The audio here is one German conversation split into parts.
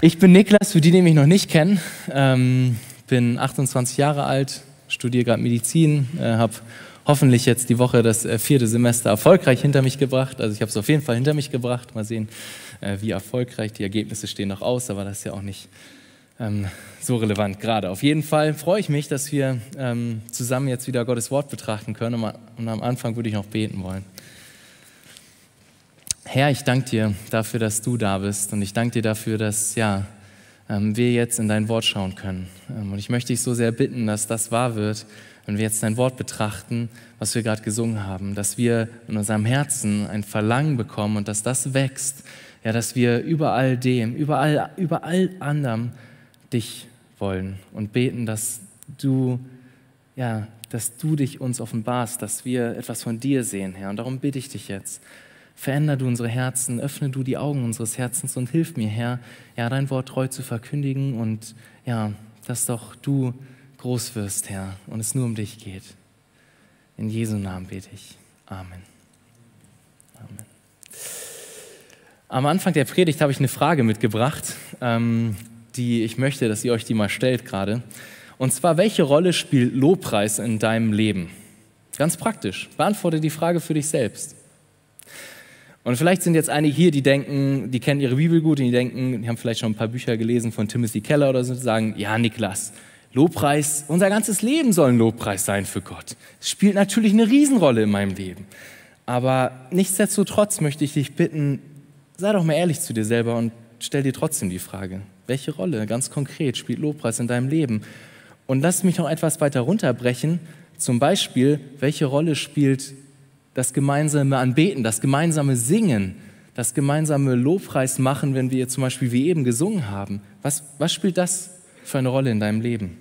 Ich bin Niklas, für die, die mich noch nicht kennen. Ähm, bin 28 Jahre alt, studiere gerade Medizin, äh, habe hoffentlich jetzt die Woche das äh, vierte Semester erfolgreich hinter mich gebracht. Also ich habe es auf jeden Fall hinter mich gebracht. Mal sehen, äh, wie erfolgreich. Die Ergebnisse stehen noch aus, aber das ist ja auch nicht ähm, so relevant gerade. Auf jeden Fall freue ich mich, dass wir ähm, zusammen jetzt wieder Gottes Wort betrachten können. Und am Anfang würde ich noch beten wollen. Herr, ich danke dir dafür, dass du da bist und ich danke dir dafür, dass ja, ähm, wir jetzt in dein Wort schauen können. Ähm, und ich möchte dich so sehr bitten, dass das wahr wird, wenn wir jetzt dein Wort betrachten, was wir gerade gesungen haben, dass wir in unserem Herzen ein Verlangen bekommen und dass das wächst, ja, dass wir überall dem, überall, überall anderem dich wollen und beten, dass du, ja, dass du dich uns offenbarst, dass wir etwas von dir sehen, Herr. Und darum bitte ich dich jetzt, Veränder du unsere Herzen, öffne du die Augen unseres Herzens und hilf mir, Herr, ja, dein Wort treu zu verkündigen und ja, dass doch du groß wirst, Herr, und es nur um dich geht. In Jesu Namen bete ich. Amen. Amen. Am Anfang der Predigt habe ich eine Frage mitgebracht, ähm, die ich möchte, dass ihr euch die mal stellt gerade. Und zwar, welche Rolle spielt Lobpreis in deinem Leben? Ganz praktisch. Beantworte die Frage für dich selbst. Und vielleicht sind jetzt einige hier, die denken, die kennen ihre Bibel gut und die denken, die haben vielleicht schon ein paar Bücher gelesen von Timothy Keller oder so, und sagen, ja, Niklas, Lobpreis, unser ganzes Leben soll ein Lobpreis sein für Gott. Es spielt natürlich eine Riesenrolle in meinem Leben. Aber nichtsdestotrotz möchte ich dich bitten, sei doch mal ehrlich zu dir selber und stell dir trotzdem die Frage, welche Rolle ganz konkret spielt Lobpreis in deinem Leben? Und lass mich noch etwas weiter runterbrechen. Zum Beispiel, welche Rolle spielt das gemeinsame Anbeten, das gemeinsame Singen, das gemeinsame Lobpreis machen, wenn wir zum Beispiel wie eben gesungen haben. Was, was spielt das für eine Rolle in deinem Leben?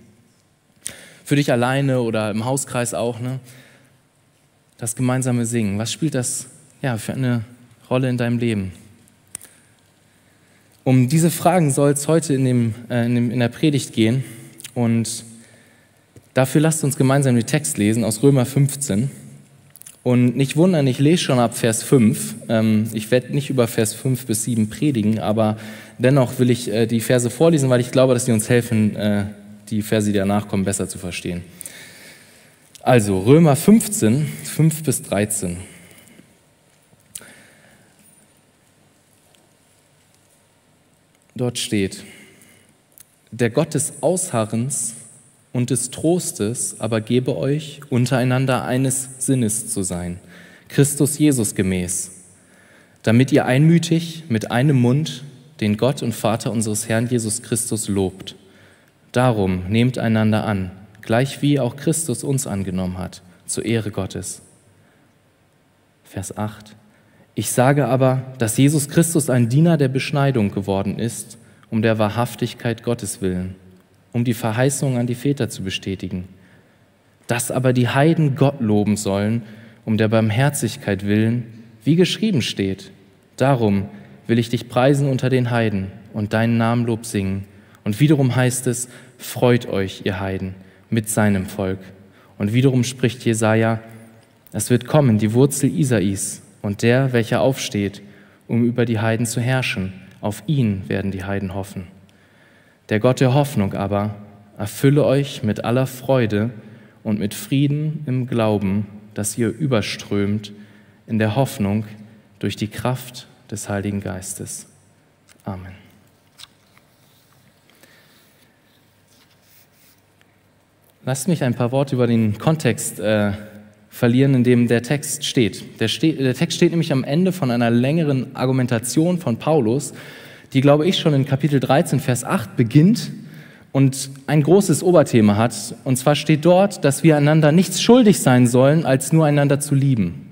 Für dich alleine oder im Hauskreis auch, ne? Das gemeinsame Singen, was spielt das ja, für eine Rolle in deinem Leben? Um diese Fragen soll es heute in, dem, äh, in, dem, in der Predigt gehen. Und dafür lasst uns gemeinsam den Text lesen aus Römer 15. Und nicht wundern, ich lese schon ab Vers 5. Ähm, ich werde nicht über Vers 5 bis 7 predigen, aber dennoch will ich äh, die Verse vorlesen, weil ich glaube, dass sie uns helfen, äh, die Verse, die danach kommen, besser zu verstehen. Also Römer 15, 5 bis 13. Dort steht, der Gott des Ausharrens und des Trostes aber gebe euch, untereinander eines Sinnes zu sein, Christus Jesus gemäß, damit ihr einmütig mit einem Mund den Gott und Vater unseres Herrn Jesus Christus lobt. Darum nehmt einander an, gleich wie auch Christus uns angenommen hat, zur Ehre Gottes. Vers 8. Ich sage aber, dass Jesus Christus ein Diener der Beschneidung geworden ist, um der Wahrhaftigkeit Gottes willen um die Verheißung an die Väter zu bestätigen. Dass aber die Heiden Gott loben sollen, um der Barmherzigkeit willen, wie geschrieben steht. Darum will ich dich preisen unter den Heiden und deinen Namen Lob singen. Und wiederum heißt es, freut euch, ihr Heiden, mit seinem Volk. Und wiederum spricht Jesaja, es wird kommen, die Wurzel Isais und der, welcher aufsteht, um über die Heiden zu herrschen. Auf ihn werden die Heiden hoffen. Der Gott der Hoffnung aber erfülle euch mit aller Freude und mit Frieden im Glauben, dass ihr überströmt in der Hoffnung durch die Kraft des Heiligen Geistes. Amen. Lasst mich ein paar Worte über den Kontext äh, verlieren, in dem der Text steht. Der, steht. der Text steht nämlich am Ende von einer längeren Argumentation von Paulus, die, glaube ich, schon in Kapitel 13, Vers 8 beginnt und ein großes Oberthema hat. Und zwar steht dort, dass wir einander nichts schuldig sein sollen, als nur einander zu lieben.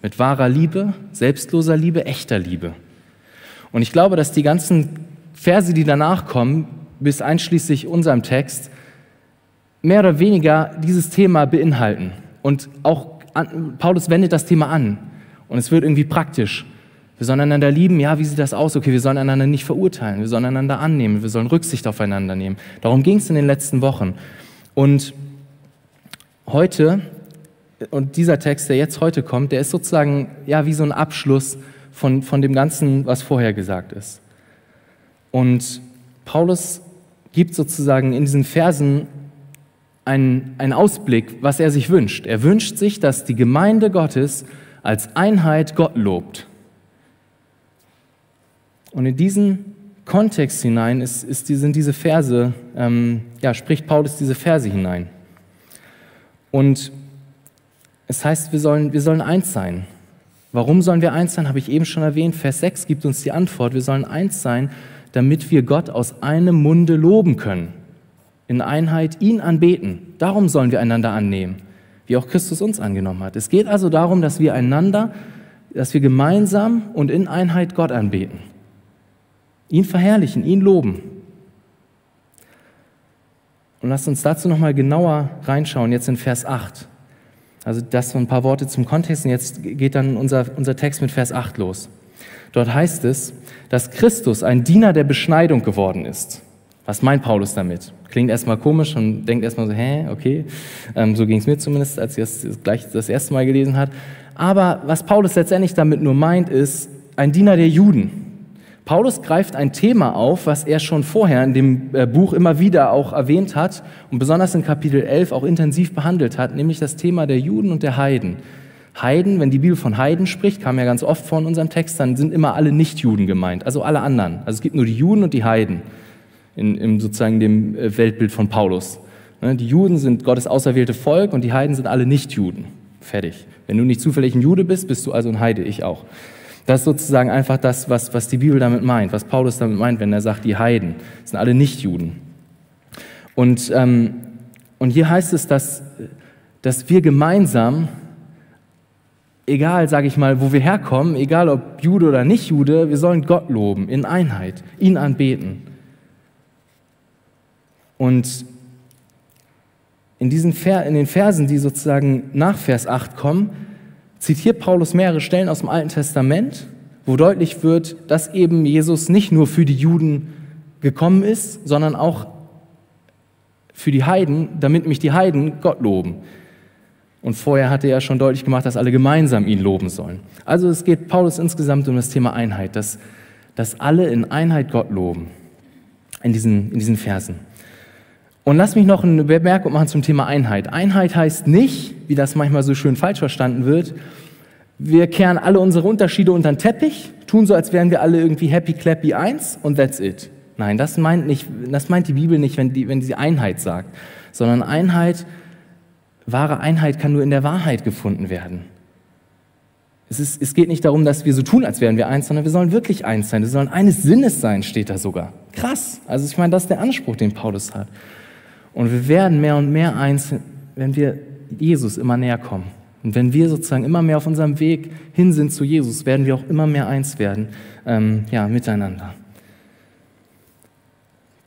Mit wahrer Liebe, selbstloser Liebe, echter Liebe. Und ich glaube, dass die ganzen Verse, die danach kommen, bis einschließlich unserem Text, mehr oder weniger dieses Thema beinhalten. Und auch Paulus wendet das Thema an. Und es wird irgendwie praktisch. Wir sollen einander lieben. Ja, wie sieht das aus? Okay, wir sollen einander nicht verurteilen. Wir sollen einander annehmen. Wir sollen Rücksicht aufeinander nehmen. Darum ging es in den letzten Wochen. Und heute, und dieser Text, der jetzt heute kommt, der ist sozusagen ja wie so ein Abschluss von, von dem Ganzen, was vorher gesagt ist. Und Paulus gibt sozusagen in diesen Versen einen, einen Ausblick, was er sich wünscht. Er wünscht sich, dass die Gemeinde Gottes als Einheit Gott lobt. Und in diesen Kontext hinein ist, ist, sind diese Verse, ähm, ja, spricht Paulus diese Verse hinein. Und es heißt, wir sollen, wir sollen eins sein. Warum sollen wir eins sein, habe ich eben schon erwähnt. Vers 6 gibt uns die Antwort. Wir sollen eins sein, damit wir Gott aus einem Munde loben können. In Einheit ihn anbeten. Darum sollen wir einander annehmen, wie auch Christus uns angenommen hat. Es geht also darum, dass wir einander, dass wir gemeinsam und in Einheit Gott anbeten. Ihn verherrlichen, ihn loben. Und lasst uns dazu nochmal genauer reinschauen, jetzt in Vers 8. Also das so ein paar Worte zum Kontext und jetzt geht dann unser, unser Text mit Vers 8 los. Dort heißt es, dass Christus ein Diener der Beschneidung geworden ist. Was meint Paulus damit? Klingt erstmal komisch und denkt erstmal so, hä, okay. Ähm, so ging es mir zumindest, als ich das gleich das erste Mal gelesen hat. Aber was Paulus letztendlich damit nur meint, ist ein Diener der Juden. Paulus greift ein Thema auf, was er schon vorher in dem äh, Buch immer wieder auch erwähnt hat und besonders in Kapitel 11 auch intensiv behandelt hat, nämlich das Thema der Juden und der Heiden. Heiden, wenn die Bibel von Heiden spricht, kam ja ganz oft vor in unserem Text, dann sind immer alle Nichtjuden gemeint, also alle anderen. Also es gibt nur die Juden und die Heiden in, in sozusagen dem äh, Weltbild von Paulus. Ne, die Juden sind Gottes auserwählte Volk und die Heiden sind alle Nichtjuden. Fertig. Wenn du nicht zufällig ein Jude bist, bist du also ein Heide, ich auch. Das ist sozusagen einfach das, was, was die Bibel damit meint, was Paulus damit meint, wenn er sagt, die Heiden sind alle Nichtjuden. Und, ähm, und hier heißt es, dass, dass wir gemeinsam, egal, sage ich mal, wo wir herkommen, egal ob Jude oder nicht Jude, wir sollen Gott loben in Einheit, ihn anbeten. Und in, diesen Ver in den Versen, die sozusagen nach Vers 8 kommen, zitiert Paulus mehrere Stellen aus dem Alten Testament, wo deutlich wird, dass eben Jesus nicht nur für die Juden gekommen ist, sondern auch für die Heiden, damit mich die Heiden Gott loben. Und vorher hatte er schon deutlich gemacht, dass alle gemeinsam ihn loben sollen. Also es geht Paulus insgesamt um das Thema Einheit, dass, dass alle in Einheit Gott loben in diesen, in diesen Versen. Und lass mich noch eine Bemerkung machen zum Thema Einheit. Einheit heißt nicht, wie das manchmal so schön falsch verstanden wird, wir kehren alle unsere Unterschiede unter den Teppich, tun so, als wären wir alle irgendwie happy clappy eins und that's it. Nein, das meint, nicht, das meint die Bibel nicht, wenn, die, wenn sie Einheit sagt, sondern Einheit, wahre Einheit kann nur in der Wahrheit gefunden werden. Es, ist, es geht nicht darum, dass wir so tun, als wären wir eins, sondern wir sollen wirklich eins sein. Wir sollen eines Sinnes sein, steht da sogar. Krass. Also ich meine, das ist der Anspruch, den Paulus hat. Und wir werden mehr und mehr eins, wenn wir Jesus immer näher kommen. Und wenn wir sozusagen immer mehr auf unserem Weg hin sind zu Jesus, werden wir auch immer mehr eins werden, ähm, ja, miteinander.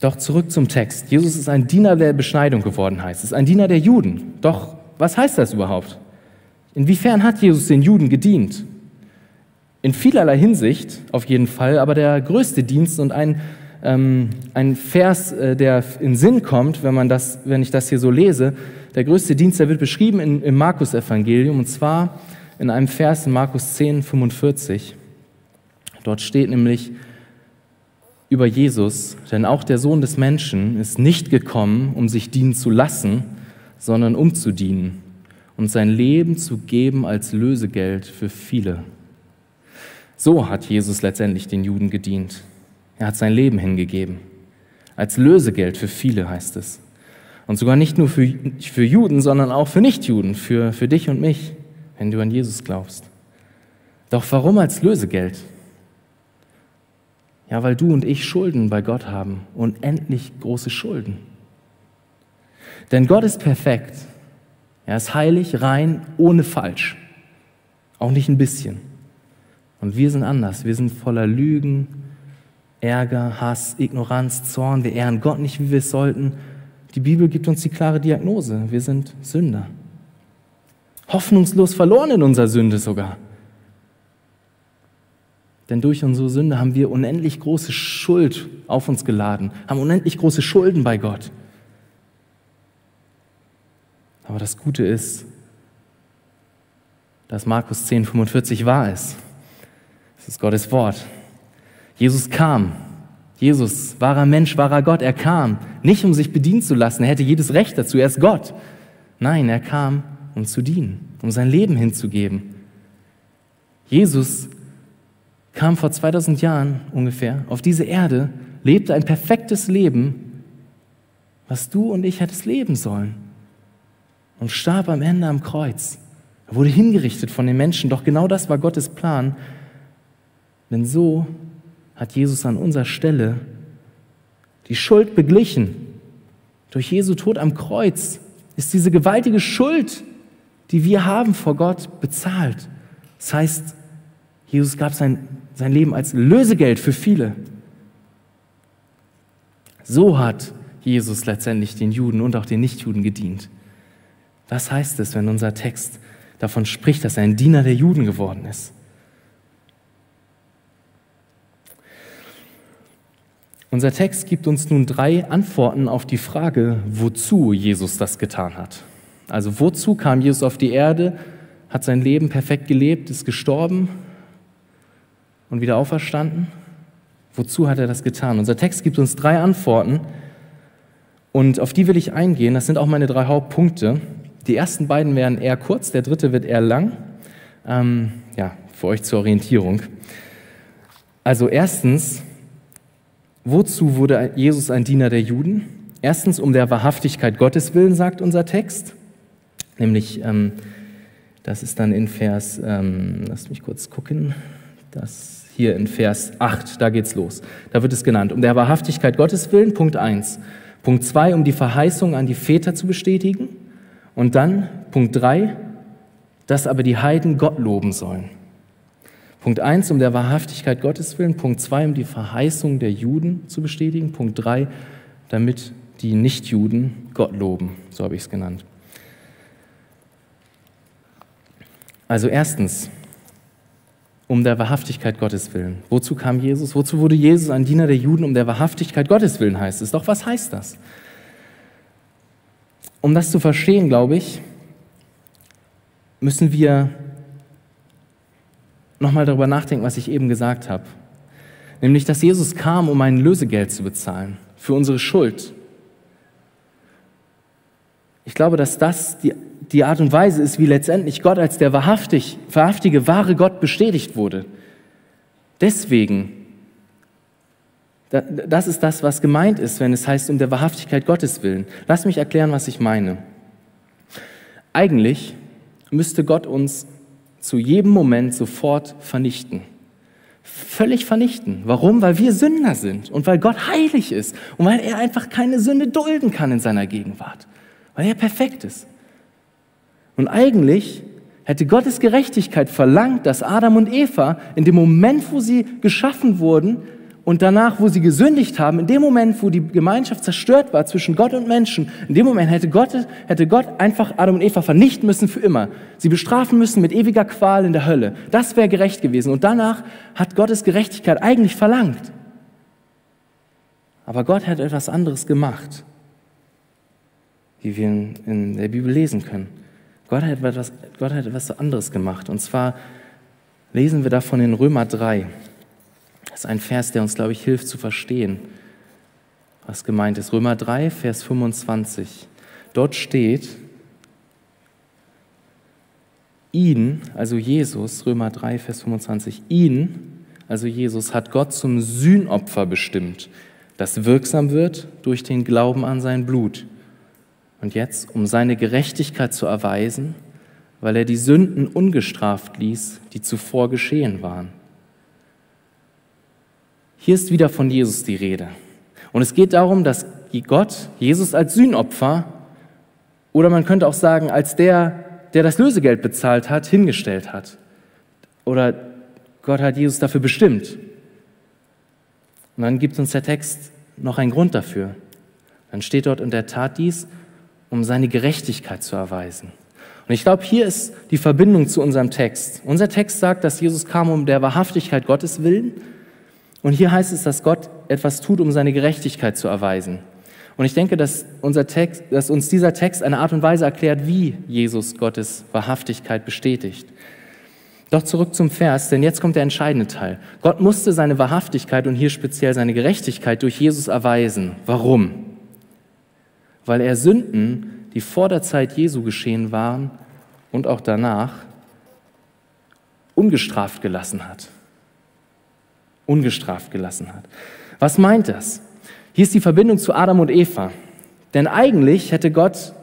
Doch zurück zum Text. Jesus ist ein Diener der Beschneidung geworden, heißt es. Ein Diener der Juden. Doch was heißt das überhaupt? Inwiefern hat Jesus den Juden gedient? In vielerlei Hinsicht auf jeden Fall, aber der größte Dienst und ein ähm, ein Vers, äh, der in Sinn kommt, wenn, man das, wenn ich das hier so lese. Der größte Dienst, der wird beschrieben in, im Markus-Evangelium, und zwar in einem Vers in Markus 10, 45. Dort steht nämlich über Jesus, denn auch der Sohn des Menschen ist nicht gekommen, um sich dienen zu lassen, sondern um zu dienen und sein Leben zu geben als Lösegeld für viele. So hat Jesus letztendlich den Juden gedient. Er hat sein Leben hingegeben. Als Lösegeld für viele heißt es. Und sogar nicht nur für, für Juden, sondern auch für Nichtjuden, für, für dich und mich, wenn du an Jesus glaubst. Doch warum als Lösegeld? Ja, weil du und ich Schulden bei Gott haben, unendlich große Schulden. Denn Gott ist perfekt. Er ist heilig, rein, ohne falsch. Auch nicht ein bisschen. Und wir sind anders. Wir sind voller Lügen, Ärger, Hass, Ignoranz, Zorn. Wir ehren Gott nicht, wie wir es sollten. Die Bibel gibt uns die klare Diagnose. Wir sind Sünder. Hoffnungslos verloren in unserer Sünde sogar. Denn durch unsere Sünde haben wir unendlich große Schuld auf uns geladen, haben unendlich große Schulden bei Gott. Aber das Gute ist, dass Markus 10, 45 wahr ist. Das ist Gottes Wort. Jesus kam. Jesus, wahrer Mensch, wahrer Gott, er kam nicht, um sich bedienen zu lassen. Er hätte jedes Recht dazu. Er ist Gott. Nein, er kam, um zu dienen, um sein Leben hinzugeben. Jesus kam vor 2000 Jahren ungefähr auf diese Erde, lebte ein perfektes Leben, was du und ich hättest leben sollen, und starb am Ende am Kreuz. Er wurde hingerichtet von den Menschen, doch genau das war Gottes Plan. Denn so hat Jesus an unserer Stelle die Schuld beglichen. Durch Jesu Tod am Kreuz ist diese gewaltige Schuld, die wir haben vor Gott, bezahlt. Das heißt, Jesus gab sein, sein Leben als Lösegeld für viele. So hat Jesus letztendlich den Juden und auch den Nichtjuden gedient. Das heißt es, wenn unser Text davon spricht, dass er ein Diener der Juden geworden ist. Unser Text gibt uns nun drei Antworten auf die Frage, wozu Jesus das getan hat. Also wozu kam Jesus auf die Erde, hat sein Leben perfekt gelebt, ist gestorben und wieder auferstanden? Wozu hat er das getan? Unser Text gibt uns drei Antworten und auf die will ich eingehen. Das sind auch meine drei Hauptpunkte. Die ersten beiden werden eher kurz, der dritte wird eher lang. Ähm, ja, für euch zur Orientierung. Also erstens, wozu wurde Jesus ein Diener der Juden? Erstens um der Wahrhaftigkeit Gottes willen, sagt unser Text. Nämlich, ähm, das ist dann in Vers, ähm, lasst mich kurz gucken, das hier in Vers 8, da geht's los. Da wird es genannt, um der Wahrhaftigkeit Gottes willen, Punkt 1. Punkt 2, um die Verheißung an die Väter zu bestätigen. Und dann Punkt 3, dass aber die Heiden Gott loben sollen. Punkt 1, um der Wahrhaftigkeit Gottes willen. Punkt 2, um die Verheißung der Juden zu bestätigen. Punkt 3, damit die Nichtjuden Gott loben. So habe ich es genannt. Also erstens, um der Wahrhaftigkeit Gottes willen. Wozu kam Jesus? Wozu wurde Jesus ein Diener der Juden? Um der Wahrhaftigkeit Gottes willen heißt es. Doch was heißt das? Um das zu verstehen, glaube ich, müssen wir nochmal darüber nachdenken, was ich eben gesagt habe. Nämlich, dass Jesus kam, um ein Lösegeld zu bezahlen für unsere Schuld. Ich glaube, dass das die, die Art und Weise ist, wie letztendlich Gott als der wahrhaftig, wahrhaftige, wahre Gott bestätigt wurde. Deswegen das ist das, was gemeint ist, wenn es heißt, um der Wahrhaftigkeit Gottes willen. Lass mich erklären, was ich meine. Eigentlich müsste Gott uns zu jedem Moment sofort vernichten. Völlig vernichten. Warum? Weil wir Sünder sind und weil Gott heilig ist und weil er einfach keine Sünde dulden kann in seiner Gegenwart. Weil er perfekt ist. Und eigentlich hätte Gottes Gerechtigkeit verlangt, dass Adam und Eva in dem Moment, wo sie geschaffen wurden, und danach, wo sie gesündigt haben, in dem Moment, wo die Gemeinschaft zerstört war zwischen Gott und Menschen, in dem Moment hätte Gott, hätte Gott einfach Adam und Eva vernichten müssen für immer. Sie bestrafen müssen mit ewiger Qual in der Hölle. Das wäre gerecht gewesen. Und danach hat Gottes Gerechtigkeit eigentlich verlangt. Aber Gott hat etwas anderes gemacht, wie wir in der Bibel lesen können. Gott hat etwas, Gott hat etwas anderes gemacht. Und zwar lesen wir davon in Römer 3. Das ist ein Vers, der uns, glaube ich, hilft zu verstehen, was gemeint ist. Römer 3, Vers 25. Dort steht, ihn, also Jesus, Römer 3, Vers 25, ihn, also Jesus, hat Gott zum Sühnopfer bestimmt, das wirksam wird durch den Glauben an sein Blut. Und jetzt, um seine Gerechtigkeit zu erweisen, weil er die Sünden ungestraft ließ, die zuvor geschehen waren. Hier ist wieder von Jesus die Rede. Und es geht darum, dass Gott Jesus als Sühnopfer oder man könnte auch sagen, als der, der das Lösegeld bezahlt hat, hingestellt hat. Oder Gott hat Jesus dafür bestimmt. Und dann gibt uns der Text noch einen Grund dafür. Dann steht dort, und er tat dies, um seine Gerechtigkeit zu erweisen. Und ich glaube, hier ist die Verbindung zu unserem Text. Unser Text sagt, dass Jesus kam um der Wahrhaftigkeit Gottes willen und hier heißt es, dass Gott etwas tut, um seine Gerechtigkeit zu erweisen. Und ich denke, dass, unser Text, dass uns dieser Text eine Art und Weise erklärt, wie Jesus Gottes Wahrhaftigkeit bestätigt. Doch zurück zum Vers, denn jetzt kommt der entscheidende Teil. Gott musste seine Wahrhaftigkeit und hier speziell seine Gerechtigkeit durch Jesus erweisen. Warum? Weil er Sünden, die vor der Zeit Jesu geschehen waren und auch danach, ungestraft gelassen hat. Ungestraft gelassen hat. Was meint das? Hier ist die Verbindung zu Adam und Eva. Denn eigentlich hätte Gott,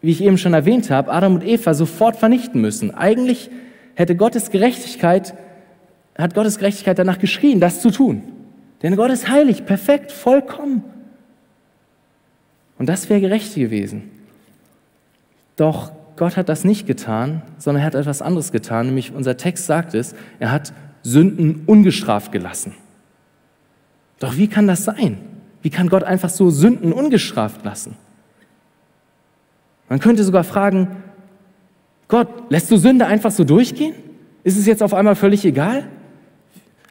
wie ich eben schon erwähnt habe, Adam und Eva sofort vernichten müssen. Eigentlich hätte Gottes Gerechtigkeit, hat Gottes Gerechtigkeit danach geschrien, das zu tun. Denn Gott ist heilig, perfekt, vollkommen. Und das wäre gerecht gewesen. Doch Gott hat das nicht getan, sondern er hat etwas anderes getan, nämlich unser Text sagt es, er hat Sünden ungestraft gelassen. Doch wie kann das sein? Wie kann Gott einfach so Sünden ungestraft lassen? Man könnte sogar fragen, Gott, lässt du Sünde einfach so durchgehen? Ist es jetzt auf einmal völlig egal?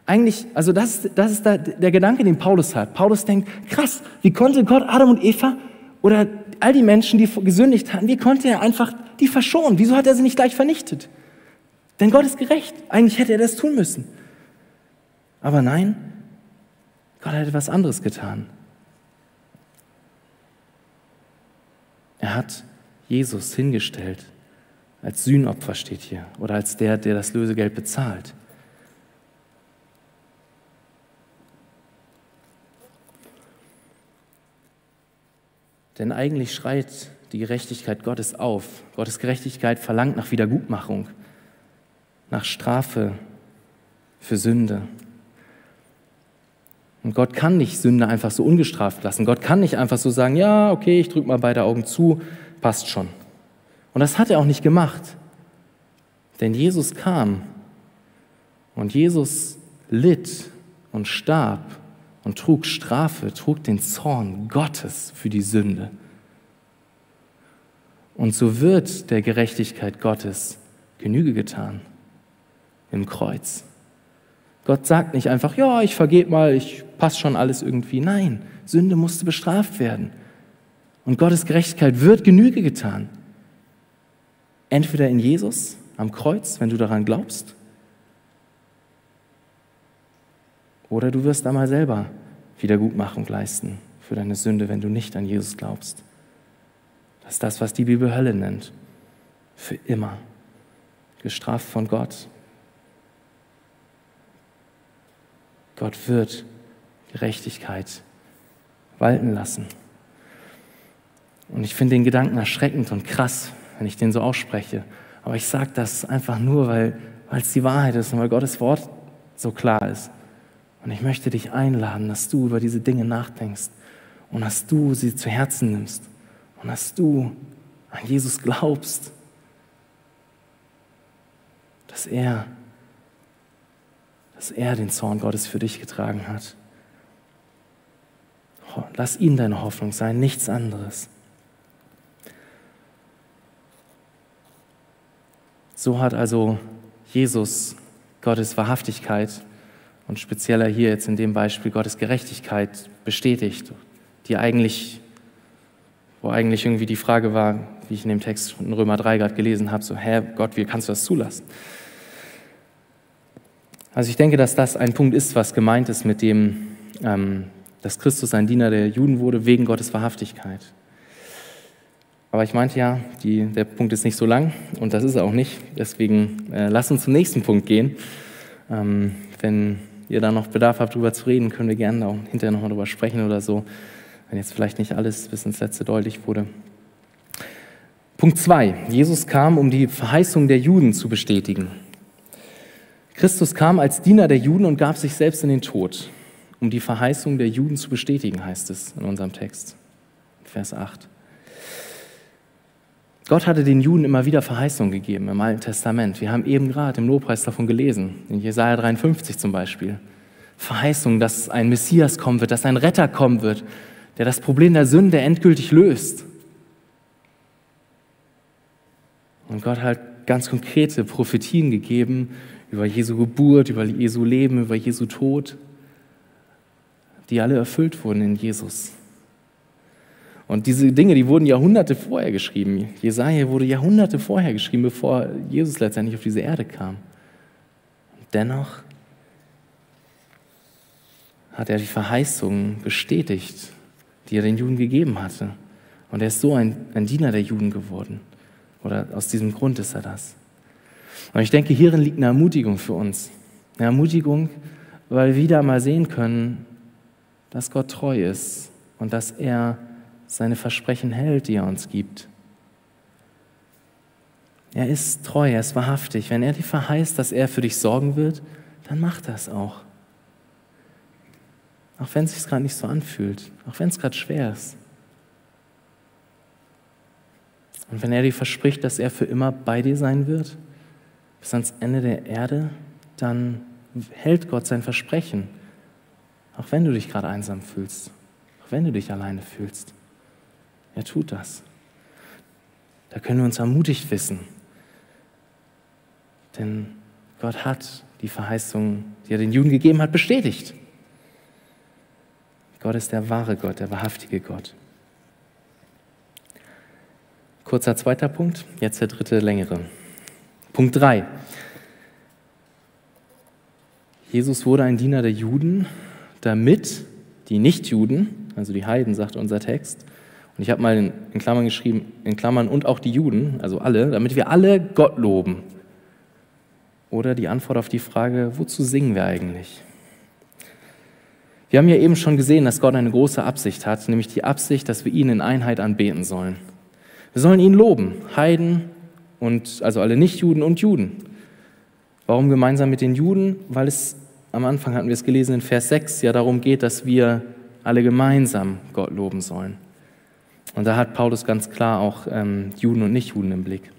Eigentlich, also das, das ist der, der Gedanke, den Paulus hat. Paulus denkt, krass, wie konnte Gott Adam und Eva oder all die Menschen, die gesündigt hatten, wie konnte er einfach die verschonen? Wieso hat er sie nicht gleich vernichtet? Denn Gott ist gerecht. Eigentlich hätte er das tun müssen. Aber nein, Gott hat etwas anderes getan. Er hat Jesus hingestellt als Sühnopfer steht hier oder als der, der das Lösegeld bezahlt. Denn eigentlich schreit die Gerechtigkeit Gottes auf. Gottes Gerechtigkeit verlangt nach Wiedergutmachung, nach Strafe für Sünde. Und Gott kann nicht Sünde einfach so ungestraft lassen. Gott kann nicht einfach so sagen, ja, okay, ich drücke mal beide Augen zu, passt schon. Und das hat er auch nicht gemacht. Denn Jesus kam und Jesus litt und starb und trug Strafe, trug den Zorn Gottes für die Sünde. Und so wird der Gerechtigkeit Gottes Genüge getan im Kreuz. Gott sagt nicht einfach, ja, ich vergebe mal, ich passe schon alles irgendwie. Nein, Sünde musste bestraft werden. Und Gottes Gerechtigkeit wird Genüge getan. Entweder in Jesus am Kreuz, wenn du daran glaubst, oder du wirst einmal selber Wiedergutmachung leisten für deine Sünde, wenn du nicht an Jesus glaubst. Das ist das, was die Bibel Hölle nennt. Für immer. Gestraft von Gott. Gott wird Gerechtigkeit walten lassen. Und ich finde den Gedanken erschreckend und krass, wenn ich den so ausspreche. Aber ich sage das einfach nur, weil es die Wahrheit ist und weil Gottes Wort so klar ist. Und ich möchte dich einladen, dass du über diese Dinge nachdenkst und dass du sie zu Herzen nimmst und dass du an Jesus glaubst, dass er, dass er den Zorn Gottes für dich getragen hat. Lass ihn deine Hoffnung sein, nichts anderes. So hat also Jesus Gottes Wahrhaftigkeit und spezieller hier jetzt in dem Beispiel Gottes Gerechtigkeit bestätigt, die eigentlich, wo eigentlich irgendwie die Frage war, wie ich in dem Text in Römer 3 gerade gelesen habe, so, Herr Gott, wie kannst du das zulassen? Also ich denke, dass das ein Punkt ist, was gemeint ist mit dem, ähm, dass Christus ein Diener der Juden wurde wegen Gottes Wahrhaftigkeit. Aber ich meinte ja, die, der Punkt ist nicht so lang und das ist er auch nicht. Deswegen äh, lasst uns zum nächsten Punkt gehen. Ähm, wenn ihr da noch Bedarf habt, darüber zu reden, können wir gerne auch hinterher nochmal drüber sprechen oder so, wenn jetzt vielleicht nicht alles bis ins Letzte deutlich wurde. Punkt 2. Jesus kam, um die Verheißung der Juden zu bestätigen. Christus kam als Diener der Juden und gab sich selbst in den Tod, um die Verheißung der Juden zu bestätigen, heißt es in unserem Text, Vers 8. Gott hatte den Juden immer wieder Verheißungen gegeben im Alten Testament. Wir haben eben gerade im Lobpreis davon gelesen, in Jesaja 53 zum Beispiel. Verheißungen, dass ein Messias kommen wird, dass ein Retter kommen wird, der das Problem der Sünde endgültig löst. Und Gott hat ganz konkrete Prophetien gegeben über Jesu Geburt, über Jesu Leben, über Jesu Tod, die alle erfüllt wurden in Jesus. Und diese Dinge, die wurden Jahrhunderte vorher geschrieben. Jesaja wurde Jahrhunderte vorher geschrieben, bevor Jesus letztendlich auf diese Erde kam. dennoch hat er die Verheißungen bestätigt, die er den Juden gegeben hatte. Und er ist so ein, ein Diener der Juden geworden. Oder aus diesem Grund ist er das. Und ich denke, hierin liegt eine Ermutigung für uns. Eine Ermutigung, weil wir wieder mal sehen können, dass Gott treu ist und dass er seine Versprechen hält, die er uns gibt. Er ist treu, er ist wahrhaftig. Wenn er dir verheißt, dass er für dich sorgen wird, dann macht er es auch. Auch wenn es sich gerade nicht so anfühlt, auch wenn es gerade schwer ist. Und wenn er dir verspricht, dass er für immer bei dir sein wird, bis ans Ende der Erde, dann hält Gott sein Versprechen. Auch wenn du dich gerade einsam fühlst, auch wenn du dich alleine fühlst. Er tut das. Da können wir uns ermutigt wissen. Denn Gott hat die Verheißung, die er den Juden gegeben hat, bestätigt. Gott ist der wahre Gott, der wahrhaftige Gott. Kurzer zweiter Punkt, jetzt der dritte längere. Punkt 3. Jesus wurde ein Diener der Juden, damit die Nichtjuden, also die Heiden, sagt unser Text, und ich habe mal in, Klammern geschrieben, in Klammern und auch die Juden, also alle, damit wir alle Gott loben. Oder die Antwort auf die Frage, wozu singen wir eigentlich? Wir haben ja eben schon gesehen, dass Gott eine große Absicht hat, nämlich die Absicht, dass wir ihn in Einheit anbeten sollen. Wir sollen ihn loben, Heiden und also alle Nichtjuden und Juden. Warum gemeinsam mit den Juden? Weil es am Anfang hatten wir es gelesen in Vers 6 ja darum geht, dass wir alle gemeinsam Gott loben sollen. Und da hat Paulus ganz klar auch ähm, Juden und Nichtjuden im Blick.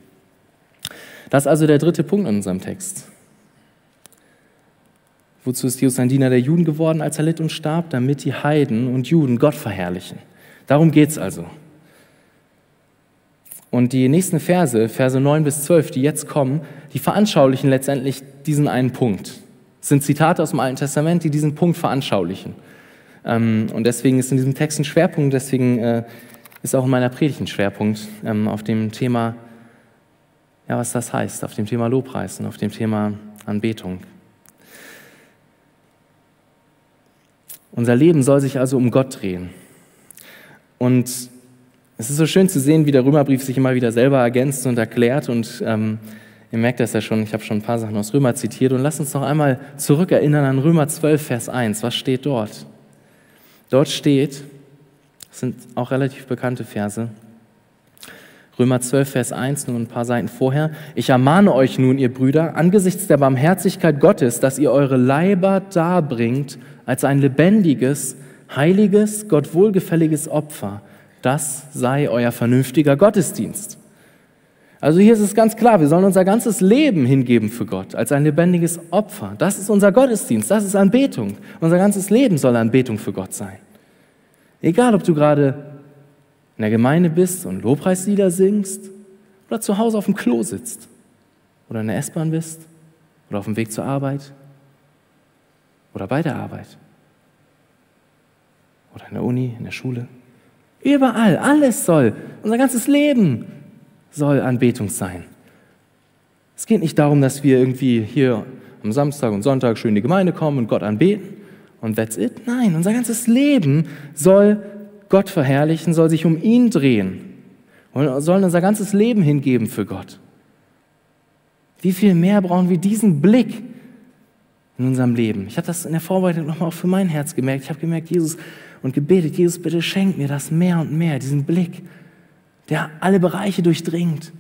Das ist also der dritte Punkt in unserem Text. Wozu ist Jesus ein Diener der Juden geworden, als er litt und starb? Damit die Heiden und Juden Gott verherrlichen. Darum geht es also. Und die nächsten Verse, Verse 9 bis 12, die jetzt kommen, die veranschaulichen letztendlich diesen einen Punkt. Es sind Zitate aus dem Alten Testament, die diesen Punkt veranschaulichen. Ähm, und deswegen ist in diesem Text ein Schwerpunkt, deswegen äh, ist auch in meiner Predigt ein Schwerpunkt ähm, auf dem Thema, ja, was das heißt, auf dem Thema Lobpreisen, auf dem Thema Anbetung. Unser Leben soll sich also um Gott drehen. Und es ist so schön zu sehen, wie der Römerbrief sich immer wieder selber ergänzt und erklärt. Und ähm, ihr merkt das ja schon, ich habe schon ein paar Sachen aus Römer zitiert. Und lasst uns noch einmal zurückerinnern an Römer 12, Vers 1. Was steht dort? Dort steht, das sind auch relativ bekannte Verse, Römer 12, Vers 1, nur ein paar Seiten vorher. Ich ermahne euch nun, ihr Brüder, angesichts der Barmherzigkeit Gottes, dass ihr eure Leiber darbringt als ein lebendiges, heiliges, Gott wohlgefälliges Opfer. Das sei euer vernünftiger Gottesdienst. Also hier ist es ganz klar, wir sollen unser ganzes Leben hingeben für Gott als ein lebendiges Opfer. Das ist unser Gottesdienst, das ist Anbetung. Unser ganzes Leben soll Anbetung für Gott sein. Egal, ob du gerade in der Gemeinde bist und Lobpreislieder singst oder zu Hause auf dem Klo sitzt oder in der S-Bahn bist oder auf dem Weg zur Arbeit oder bei der Arbeit oder in der Uni, in der Schule. Überall, alles soll, unser ganzes Leben soll Anbetung sein. Es geht nicht darum, dass wir irgendwie hier am Samstag und Sonntag schön in die Gemeinde kommen und Gott anbeten und that's it. Nein, unser ganzes Leben soll Gott verherrlichen, soll sich um ihn drehen. Wir sollen unser ganzes Leben hingeben für Gott. Wie viel mehr brauchen wir diesen Blick in unserem Leben? Ich habe das in der Vorbereitung nochmal auch für mein Herz gemerkt. Ich habe gemerkt, Jesus, und gebetet, Jesus, bitte schenk mir das mehr und mehr, diesen Blick, der alle Bereiche durchdringt,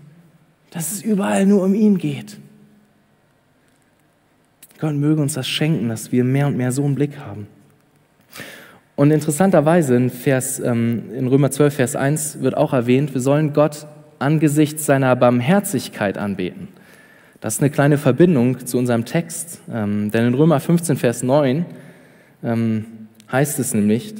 dass es überall nur um ihn geht. Gott möge uns das schenken, dass wir mehr und mehr so einen Blick haben. Und interessanterweise in, Vers, ähm, in Römer 12, Vers 1 wird auch erwähnt, wir sollen Gott angesichts seiner Barmherzigkeit anbeten. Das ist eine kleine Verbindung zu unserem Text, ähm, denn in Römer 15, Vers 9 ähm, heißt es nämlich,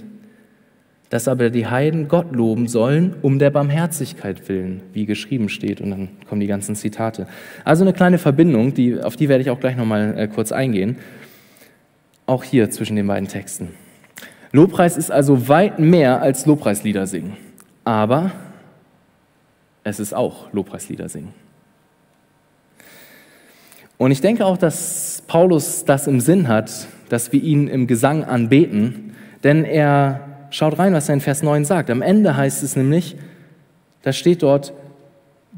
dass aber die Heiden Gott loben sollen, um der Barmherzigkeit willen, wie geschrieben steht. Und dann kommen die ganzen Zitate. Also eine kleine Verbindung, die, auf die werde ich auch gleich nochmal äh, kurz eingehen. Auch hier zwischen den beiden Texten. Lobpreis ist also weit mehr als Lobpreislieder singen. Aber es ist auch Lobpreislieder singen. Und ich denke auch, dass Paulus das im Sinn hat, dass wir ihn im Gesang anbeten, denn er schaut rein, was er in Vers 9 sagt. Am Ende heißt es nämlich, da steht dort,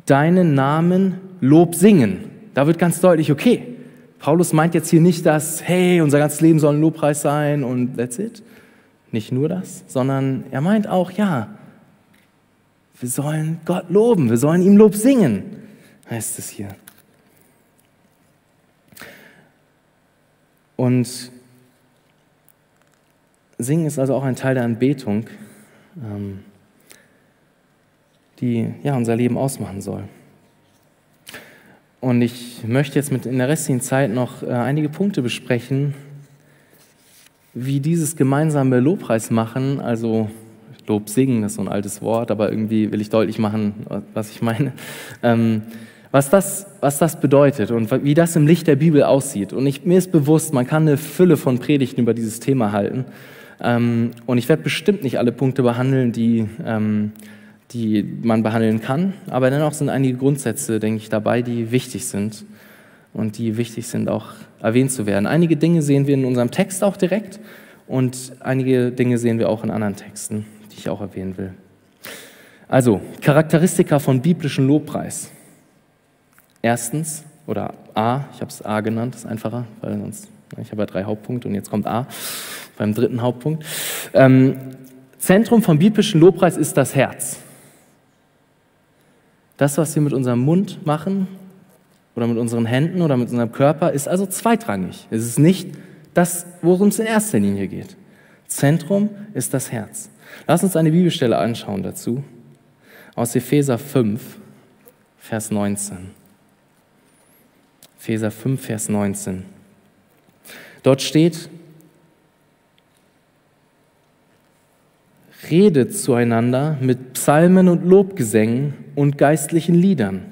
deinen Namen Lob singen. Da wird ganz deutlich, okay, Paulus meint jetzt hier nicht, dass, hey, unser ganzes Leben soll ein Lobpreis sein und that's it. Nicht nur das, sondern er meint auch, ja, wir sollen Gott loben, wir sollen ihm Lob singen, heißt es hier. Und Singen ist also auch ein Teil der Anbetung, ähm, die ja, unser Leben ausmachen soll. Und ich möchte jetzt mit in der restlichen Zeit noch äh, einige Punkte besprechen, wie dieses gemeinsame Lobpreis machen, also Lob singen, das ist so ein altes Wort, aber irgendwie will ich deutlich machen, was ich meine, ähm, was, das, was das bedeutet und wie das im Licht der Bibel aussieht. Und ich, mir ist bewusst, man kann eine Fülle von Predigten über dieses Thema halten. Ähm, und ich werde bestimmt nicht alle Punkte behandeln, die, ähm, die man behandeln kann, aber dennoch sind einige Grundsätze, denke ich, dabei, die wichtig sind und die wichtig sind, auch erwähnt zu werden. Einige Dinge sehen wir in unserem Text auch direkt und einige Dinge sehen wir auch in anderen Texten, die ich auch erwähnen will. Also, Charakteristika von biblischem Lobpreis. Erstens, oder A, ich habe es A genannt, ist einfacher, weil sonst, ich habe ja drei Hauptpunkte und jetzt kommt A beim dritten Hauptpunkt. Ähm, Zentrum vom biblischen Lobpreis ist das Herz. Das, was wir mit unserem Mund machen oder mit unseren Händen oder mit unserem Körper, ist also zweitrangig. Es ist nicht das, worum es in erster Linie geht. Zentrum ist das Herz. Lass uns eine Bibelstelle anschauen dazu. Aus Epheser 5, Vers 19. Epheser 5, Vers 19. Dort steht, redet zueinander mit Psalmen und Lobgesängen und geistlichen Liedern.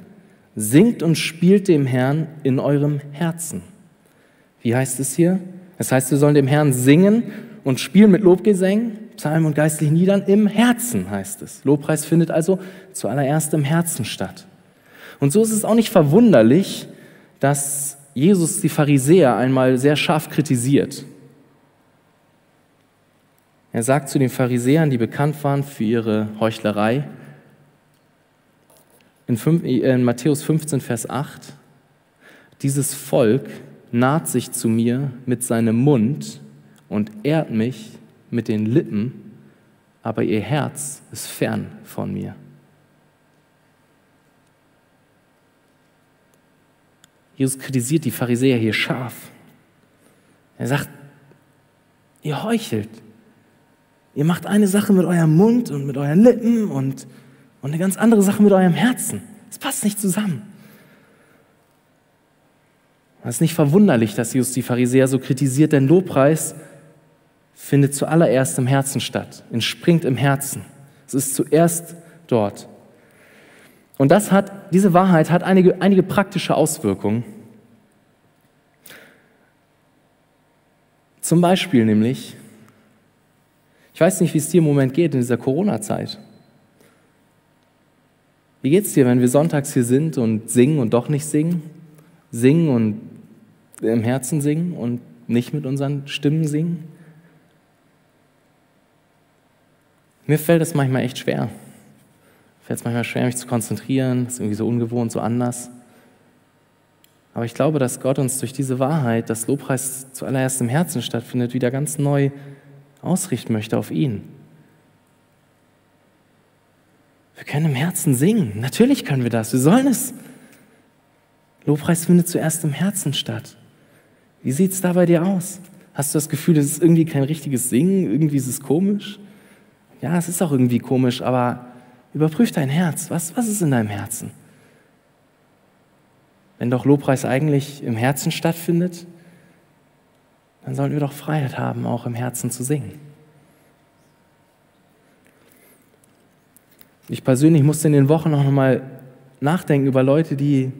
Singt und spielt dem Herrn in eurem Herzen. Wie heißt es hier? Das heißt, wir sollen dem Herrn singen und spielen mit Lobgesängen, Psalmen und geistlichen Liedern im Herzen, heißt es. Lobpreis findet also zuallererst im Herzen statt. Und so ist es auch nicht verwunderlich, dass Jesus die Pharisäer einmal sehr scharf kritisiert. Er sagt zu den Pharisäern, die bekannt waren für ihre Heuchlerei, in, 5, in Matthäus 15, Vers 8, dieses Volk naht sich zu mir mit seinem Mund und ehrt mich mit den Lippen, aber ihr Herz ist fern von mir. Jesus kritisiert die Pharisäer hier scharf. Er sagt, ihr heuchelt, Ihr macht eine Sache mit eurem Mund und mit euren Lippen und, und eine ganz andere Sache mit eurem Herzen. Es passt nicht zusammen. Es ist nicht verwunderlich, dass Jesus die Pharisäer so kritisiert, denn Lobpreis findet zuallererst im Herzen statt, entspringt im Herzen. Es ist zuerst dort. Und das hat, diese Wahrheit hat einige, einige praktische Auswirkungen. Zum Beispiel nämlich, ich weiß nicht, wie es dir im Moment geht in dieser Corona-Zeit. Wie geht es dir, wenn wir sonntags hier sind und singen und doch nicht singen? Singen und im Herzen singen und nicht mit unseren Stimmen singen? Mir fällt es manchmal echt schwer. Fällt es manchmal schwer, mich zu konzentrieren. Das ist irgendwie so ungewohnt, so anders. Aber ich glaube, dass Gott uns durch diese Wahrheit, dass Lobpreis zuallererst im Herzen stattfindet, wieder ganz neu ausrichten möchte auf ihn. Wir können im Herzen singen. Natürlich können wir das. Wir sollen es. Lobpreis findet zuerst im Herzen statt. Wie sieht es da bei dir aus? Hast du das Gefühl, es ist irgendwie kein richtiges Singen? Irgendwie ist es komisch? Ja, es ist auch irgendwie komisch, aber überprüf dein Herz. Was, was ist in deinem Herzen? Wenn doch Lobpreis eigentlich im Herzen stattfindet, dann sollten wir doch Freiheit haben, auch im Herzen zu singen. Ich persönlich musste in den Wochen auch nochmal nachdenken über Leute, die,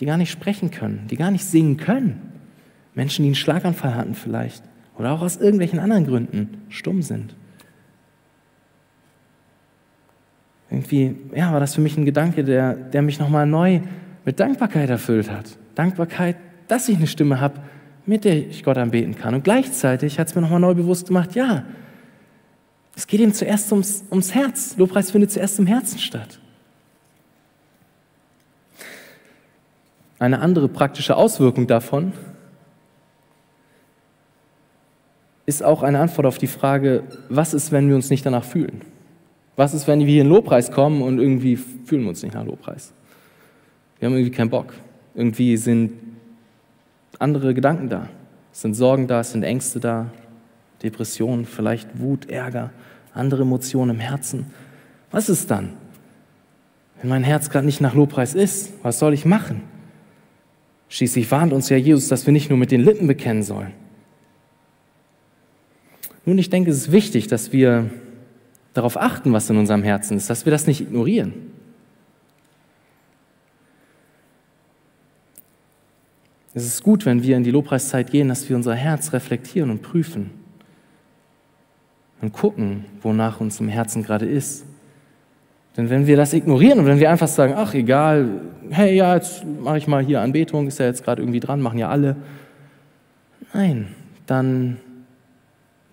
die gar nicht sprechen können, die gar nicht singen können. Menschen, die einen Schlaganfall hatten vielleicht oder auch aus irgendwelchen anderen Gründen stumm sind. Irgendwie ja, war das für mich ein Gedanke, der, der mich nochmal neu mit Dankbarkeit erfüllt hat. Dankbarkeit dass ich eine Stimme habe, mit der ich Gott anbeten kann. Und gleichzeitig hat es mir nochmal neu bewusst gemacht, ja, es geht ihm zuerst ums, ums Herz. Lobpreis findet zuerst im Herzen statt. Eine andere praktische Auswirkung davon ist auch eine Antwort auf die Frage, was ist, wenn wir uns nicht danach fühlen? Was ist, wenn wir hier in Lobpreis kommen und irgendwie fühlen wir uns nicht nach Lobpreis? Wir haben irgendwie keinen Bock. Irgendwie sind andere Gedanken da. Es sind Sorgen da, es sind Ängste da, Depressionen, vielleicht Wut, Ärger, andere Emotionen im Herzen. Was ist dann? Wenn mein Herz gerade nicht nach Lobpreis ist, was soll ich machen? Schließlich warnt uns ja Jesus, dass wir nicht nur mit den Lippen bekennen sollen. Nun, ich denke, es ist wichtig, dass wir darauf achten, was in unserem Herzen ist, dass wir das nicht ignorieren. Es ist gut, wenn wir in die Lobpreiszeit gehen, dass wir unser Herz reflektieren und prüfen und gucken, wonach uns im Herzen gerade ist. Denn wenn wir das ignorieren und wenn wir einfach sagen, ach egal, hey, ja, jetzt mache ich mal hier Anbetung, ist ja jetzt gerade irgendwie dran, machen ja alle. Nein, dann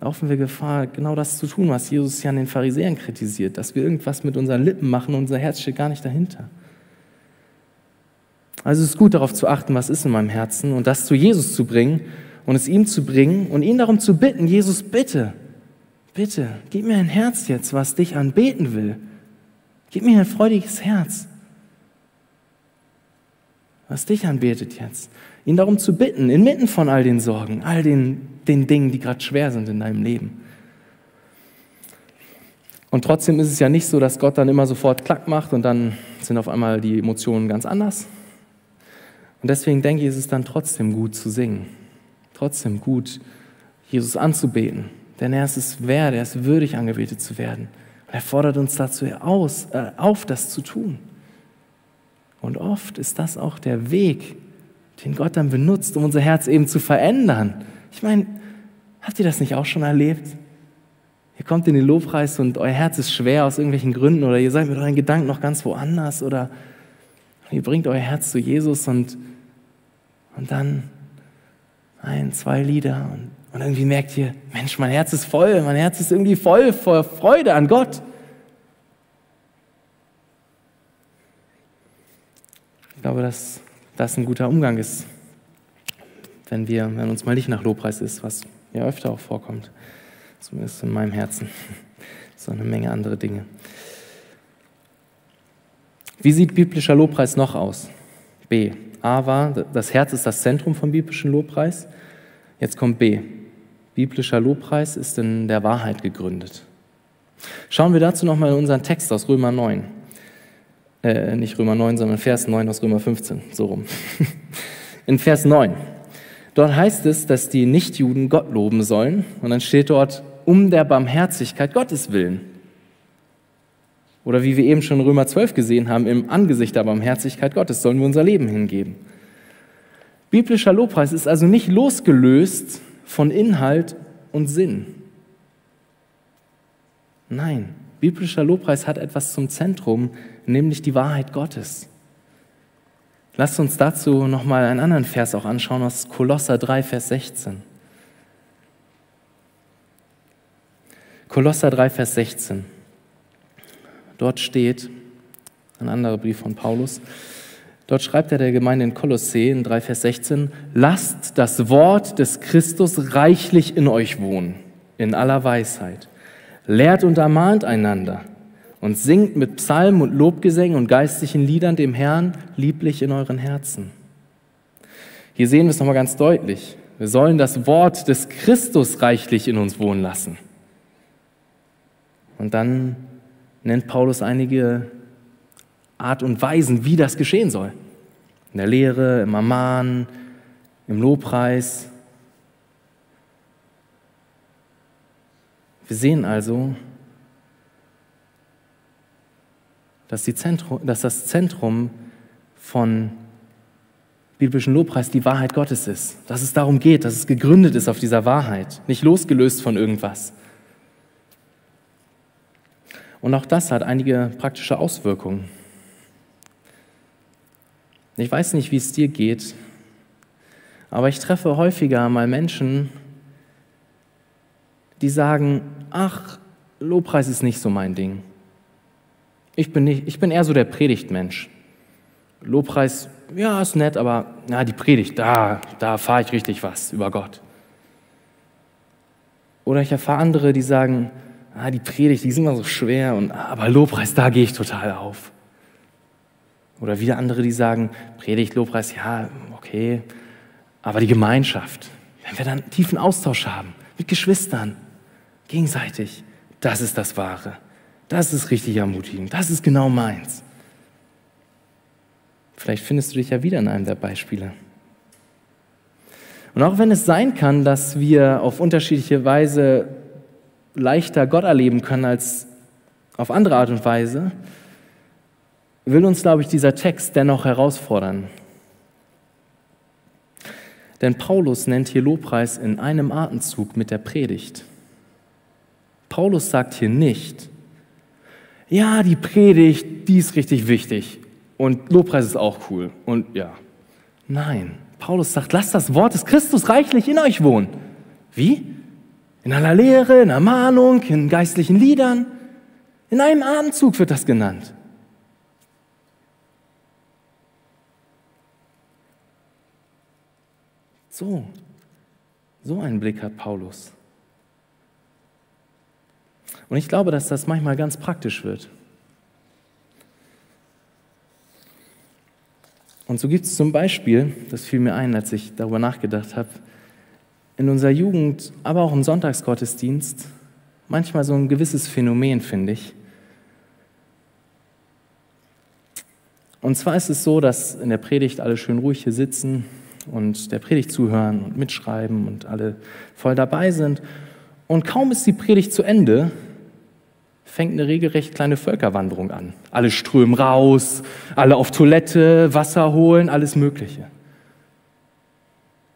laufen wir Gefahr, genau das zu tun, was Jesus ja an den Pharisäern kritisiert, dass wir irgendwas mit unseren Lippen machen und unser Herz steht gar nicht dahinter. Also es ist gut darauf zu achten, was ist in meinem Herzen und das zu Jesus zu bringen und es ihm zu bringen und ihn darum zu bitten, Jesus, bitte, bitte, gib mir ein Herz jetzt, was dich anbeten will. Gib mir ein freudiges Herz, was dich anbetet jetzt. Ihn darum zu bitten, inmitten von all den Sorgen, all den, den Dingen, die gerade schwer sind in deinem Leben. Und trotzdem ist es ja nicht so, dass Gott dann immer sofort Klack macht und dann sind auf einmal die Emotionen ganz anders. Und deswegen denke ich, ist es dann trotzdem gut zu singen, trotzdem gut, Jesus anzubeten. Denn er ist es wert, er ist würdig, angebetet zu werden. Und er fordert uns dazu aus, äh, auf, das zu tun. Und oft ist das auch der Weg, den Gott dann benutzt, um unser Herz eben zu verändern. Ich meine, habt ihr das nicht auch schon erlebt? Ihr kommt in den Lobpreis und euer Herz ist schwer aus irgendwelchen Gründen oder ihr seid mit euren Gedanken noch ganz woanders oder ihr bringt euer Herz zu Jesus und und dann ein, zwei Lieder und, und irgendwie merkt ihr, Mensch, mein Herz ist voll, mein Herz ist irgendwie voll vor Freude an Gott. Ich glaube, dass das ein guter Umgang ist, wenn wir, wenn uns mal nicht nach Lobpreis ist, was ja öfter auch vorkommt, zumindest in meinem Herzen, so eine Menge andere Dinge. Wie sieht biblischer Lobpreis noch aus? B. A war, das Herz ist das Zentrum vom biblischen Lobpreis. Jetzt kommt B. Biblischer Lobpreis ist in der Wahrheit gegründet. Schauen wir dazu nochmal in unseren Text aus Römer 9. Äh, nicht Römer 9, sondern Vers 9 aus Römer 15, so rum. In Vers 9. Dort heißt es, dass die Nichtjuden Gott loben sollen. Und dann steht dort, um der Barmherzigkeit Gottes willen. Oder wie wir eben schon Römer 12 gesehen haben, im Angesicht der Barmherzigkeit Gottes sollen wir unser Leben hingeben. Biblischer Lobpreis ist also nicht losgelöst von Inhalt und Sinn. Nein, biblischer Lobpreis hat etwas zum Zentrum, nämlich die Wahrheit Gottes. Lasst uns dazu nochmal einen anderen Vers auch anschauen aus Kolosser 3, Vers 16. Kolosser 3, Vers 16. Dort steht, ein anderer Brief von Paulus, dort schreibt er der Gemeinde in Kolossee in 3 Vers 16, lasst das Wort des Christus reichlich in euch wohnen, in aller Weisheit. Lehrt und ermahnt einander und singt mit Psalmen und Lobgesängen und geistlichen Liedern dem Herrn lieblich in euren Herzen. Hier sehen wir es nochmal ganz deutlich. Wir sollen das Wort des Christus reichlich in uns wohnen lassen. Und dann nennt Paulus einige Art und Weisen, wie das geschehen soll. In der Lehre, im Ermahnen, im Lobpreis. Wir sehen also, dass, Zentrum, dass das Zentrum von biblischen Lobpreis die Wahrheit Gottes ist. Dass es darum geht, dass es gegründet ist auf dieser Wahrheit, nicht losgelöst von irgendwas. Und auch das hat einige praktische Auswirkungen. Ich weiß nicht, wie es dir geht, Aber ich treffe häufiger mal Menschen, die sagen, ach, Lobpreis ist nicht so mein Ding. Ich bin, nicht, ich bin eher so der Predigtmensch. Lobpreis, ja, ist nett, aber na, die Predigt, da, da erfahre ich richtig was über Gott. Oder ich erfahre andere, die sagen, ah, die Predigt, die ist immer so schwer, und, aber Lobpreis, da gehe ich total auf. Oder wieder andere, die sagen, Predigt, Lobpreis, ja, okay, aber die Gemeinschaft, wenn wir dann tiefen Austausch haben mit Geschwistern, gegenseitig, das ist das Wahre. Das ist richtig ermutigend. Das ist genau meins. Vielleicht findest du dich ja wieder in einem der Beispiele. Und auch wenn es sein kann, dass wir auf unterschiedliche Weise leichter Gott erleben können als auf andere Art und Weise, will uns, glaube ich, dieser Text dennoch herausfordern. Denn Paulus nennt hier Lobpreis in einem Atemzug mit der Predigt. Paulus sagt hier nicht, ja, die Predigt, die ist richtig wichtig und Lobpreis ist auch cool und ja. Nein, Paulus sagt, lasst das Wort des Christus reichlich in euch wohnen. Wie? In aller Lehre, in Ermahnung, in geistlichen Liedern. In einem Atemzug wird das genannt. So, so einen Blick hat Paulus. Und ich glaube, dass das manchmal ganz praktisch wird. Und so gibt es zum Beispiel, das fiel mir ein, als ich darüber nachgedacht habe, in unserer Jugend, aber auch im Sonntagsgottesdienst, manchmal so ein gewisses Phänomen, finde ich. Und zwar ist es so, dass in der Predigt alle schön ruhig hier sitzen und der Predigt zuhören und mitschreiben und alle voll dabei sind. Und kaum ist die Predigt zu Ende, fängt eine regelrecht kleine Völkerwanderung an. Alle strömen raus, alle auf Toilette, Wasser holen, alles Mögliche.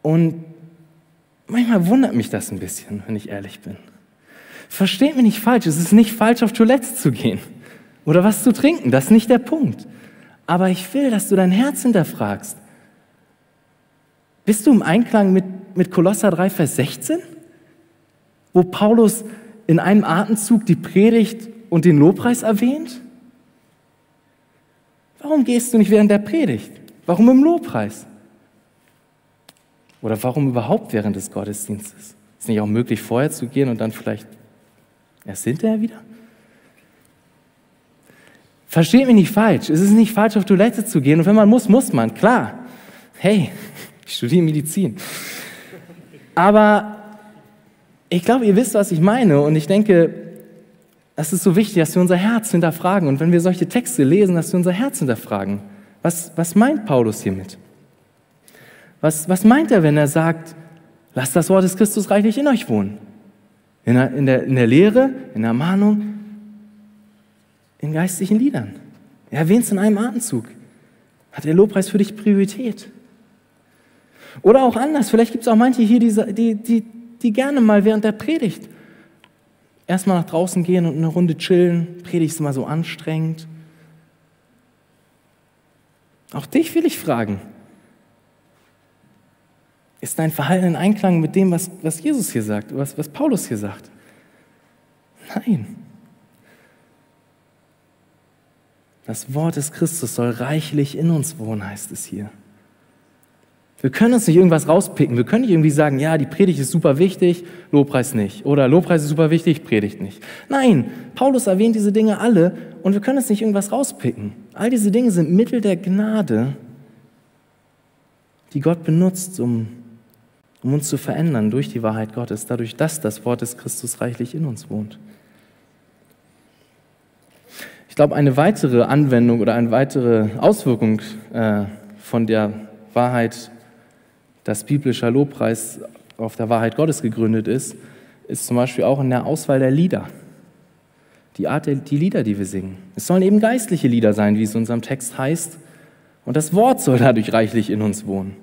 Und manchmal wundert mich das ein bisschen, wenn ich ehrlich bin. Versteht mich nicht falsch, es ist nicht falsch, auf Toilette zu gehen oder was zu trinken, das ist nicht der Punkt. Aber ich will, dass du dein Herz hinterfragst. Bist du im Einklang mit, mit Kolosser 3, Vers 16? Wo Paulus in einem Atemzug die Predigt und den Lobpreis erwähnt? Warum gehst du nicht während der Predigt? Warum im Lobpreis? Oder warum überhaupt während des Gottesdienstes? Ist nicht auch möglich, vorher zu gehen und dann vielleicht erst hinterher wieder? Versteht mich nicht falsch. Es ist nicht falsch, auf Toilette zu gehen. Und wenn man muss, muss man. Klar. Hey, ich studiere Medizin. Aber ich glaube, ihr wisst, was ich meine. Und ich denke, es ist so wichtig, dass wir unser Herz hinterfragen. Und wenn wir solche Texte lesen, dass wir unser Herz hinterfragen. Was, was meint Paulus hiermit? Was, was meint er, wenn er sagt, lasst das Wort des Christus reichlich in euch wohnen? In der, in der, in der Lehre, in der Ermahnung, in geistlichen Liedern. Er erwähnt es in einem Atemzug. Hat der Lobpreis für dich Priorität? Oder auch anders, vielleicht gibt es auch manche hier, die, die, die gerne mal während der Predigt erstmal nach draußen gehen und eine Runde chillen. Predigt ist immer so anstrengend. Auch dich will ich fragen. Ist dein Verhalten in Einklang mit dem, was, was Jesus hier sagt, was, was Paulus hier sagt? Nein. Das Wort des Christus soll reichlich in uns wohnen, heißt es hier. Wir können uns nicht irgendwas rauspicken. Wir können nicht irgendwie sagen, ja, die Predigt ist super wichtig, Lobpreis nicht. Oder Lobpreis ist super wichtig, Predigt nicht. Nein, Paulus erwähnt diese Dinge alle und wir können uns nicht irgendwas rauspicken. All diese Dinge sind Mittel der Gnade, die Gott benutzt, um, um uns zu verändern durch die Wahrheit Gottes, dadurch, dass das Wort des Christus reichlich in uns wohnt. Ich glaube, eine weitere Anwendung oder eine weitere Auswirkung äh, von der Wahrheit dass biblischer Lobpreis auf der Wahrheit Gottes gegründet ist, ist zum Beispiel auch in der Auswahl der Lieder. Die Art der die Lieder, die wir singen. Es sollen eben geistliche Lieder sein, wie es in unserem Text heißt. Und das Wort soll dadurch reichlich in uns wohnen.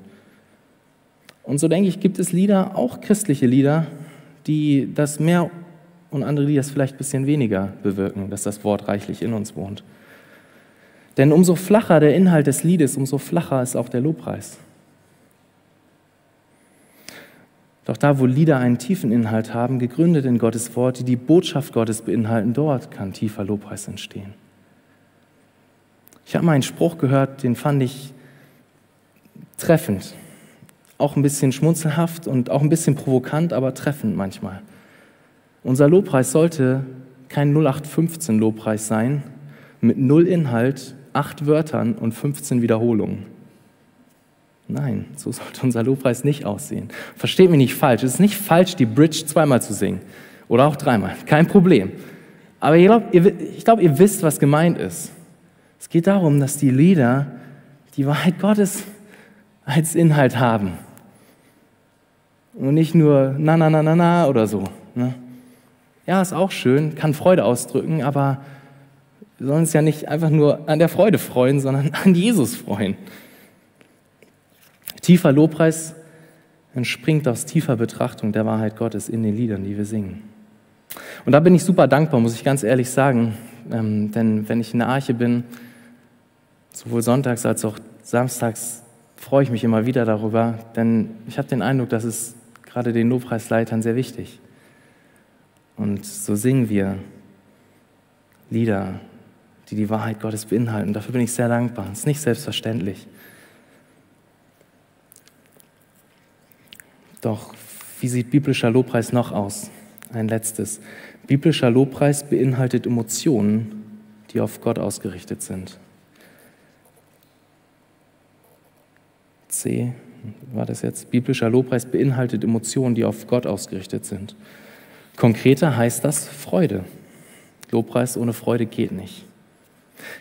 Und so denke ich, gibt es Lieder, auch christliche Lieder, die das mehr und andere, die das vielleicht ein bisschen weniger bewirken, dass das Wort reichlich in uns wohnt. Denn umso flacher der Inhalt des Liedes, umso flacher ist auch der Lobpreis. Doch da, wo Lieder einen tiefen Inhalt haben, gegründet in Gottes Wort, die die Botschaft Gottes beinhalten, dort kann tiefer Lobpreis entstehen. Ich habe mal einen Spruch gehört, den fand ich treffend. Auch ein bisschen schmunzelhaft und auch ein bisschen provokant, aber treffend manchmal. Unser Lobpreis sollte kein 0815 Lobpreis sein mit null Inhalt, acht Wörtern und 15 Wiederholungen. Nein, so sollte unser Lobpreis nicht aussehen. Versteht mich nicht falsch. Es ist nicht falsch, die Bridge zweimal zu singen oder auch dreimal. Kein Problem. Aber ich glaube, ihr, glaub, ihr wisst, was gemeint ist. Es geht darum, dass die Lieder die Wahrheit Gottes als Inhalt haben. Und nicht nur na, na, na, na, na oder so. Ne? Ja, ist auch schön, kann Freude ausdrücken, aber wir sollen uns ja nicht einfach nur an der Freude freuen, sondern an Jesus freuen. Tiefer Lobpreis entspringt aus tiefer Betrachtung der Wahrheit Gottes in den Liedern, die wir singen. Und da bin ich super dankbar, muss ich ganz ehrlich sagen. Ähm, denn wenn ich in der Arche bin, sowohl sonntags als auch samstags, freue ich mich immer wieder darüber, denn ich habe den Eindruck, dass es gerade den Lobpreisleitern sehr wichtig. Und so singen wir Lieder, die die Wahrheit Gottes beinhalten. Dafür bin ich sehr dankbar. Es ist nicht selbstverständlich. Doch wie sieht biblischer Lobpreis noch aus? Ein letztes. Biblischer Lobpreis beinhaltet Emotionen, die auf Gott ausgerichtet sind. C war das jetzt. Biblischer Lobpreis beinhaltet Emotionen, die auf Gott ausgerichtet sind. Konkreter heißt das Freude. Lobpreis ohne Freude geht nicht.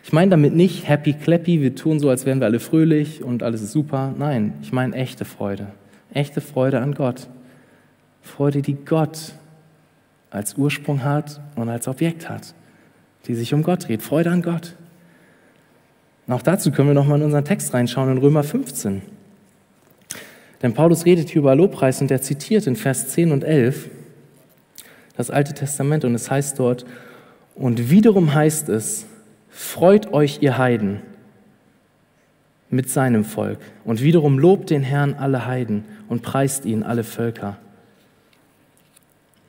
Ich meine damit nicht happy clappy, wir tun so, als wären wir alle fröhlich und alles ist super. Nein, ich meine echte Freude. Echte Freude an Gott. Freude, die Gott als Ursprung hat und als Objekt hat, die sich um Gott dreht. Freude an Gott. Und auch dazu können wir nochmal in unseren Text reinschauen, in Römer 15. Denn Paulus redet hier über Lobpreis und er zitiert in Vers 10 und 11 das Alte Testament und es heißt dort, und wiederum heißt es, freut euch ihr Heiden mit seinem Volk und wiederum lobt den Herrn alle Heiden und preist ihn alle Völker.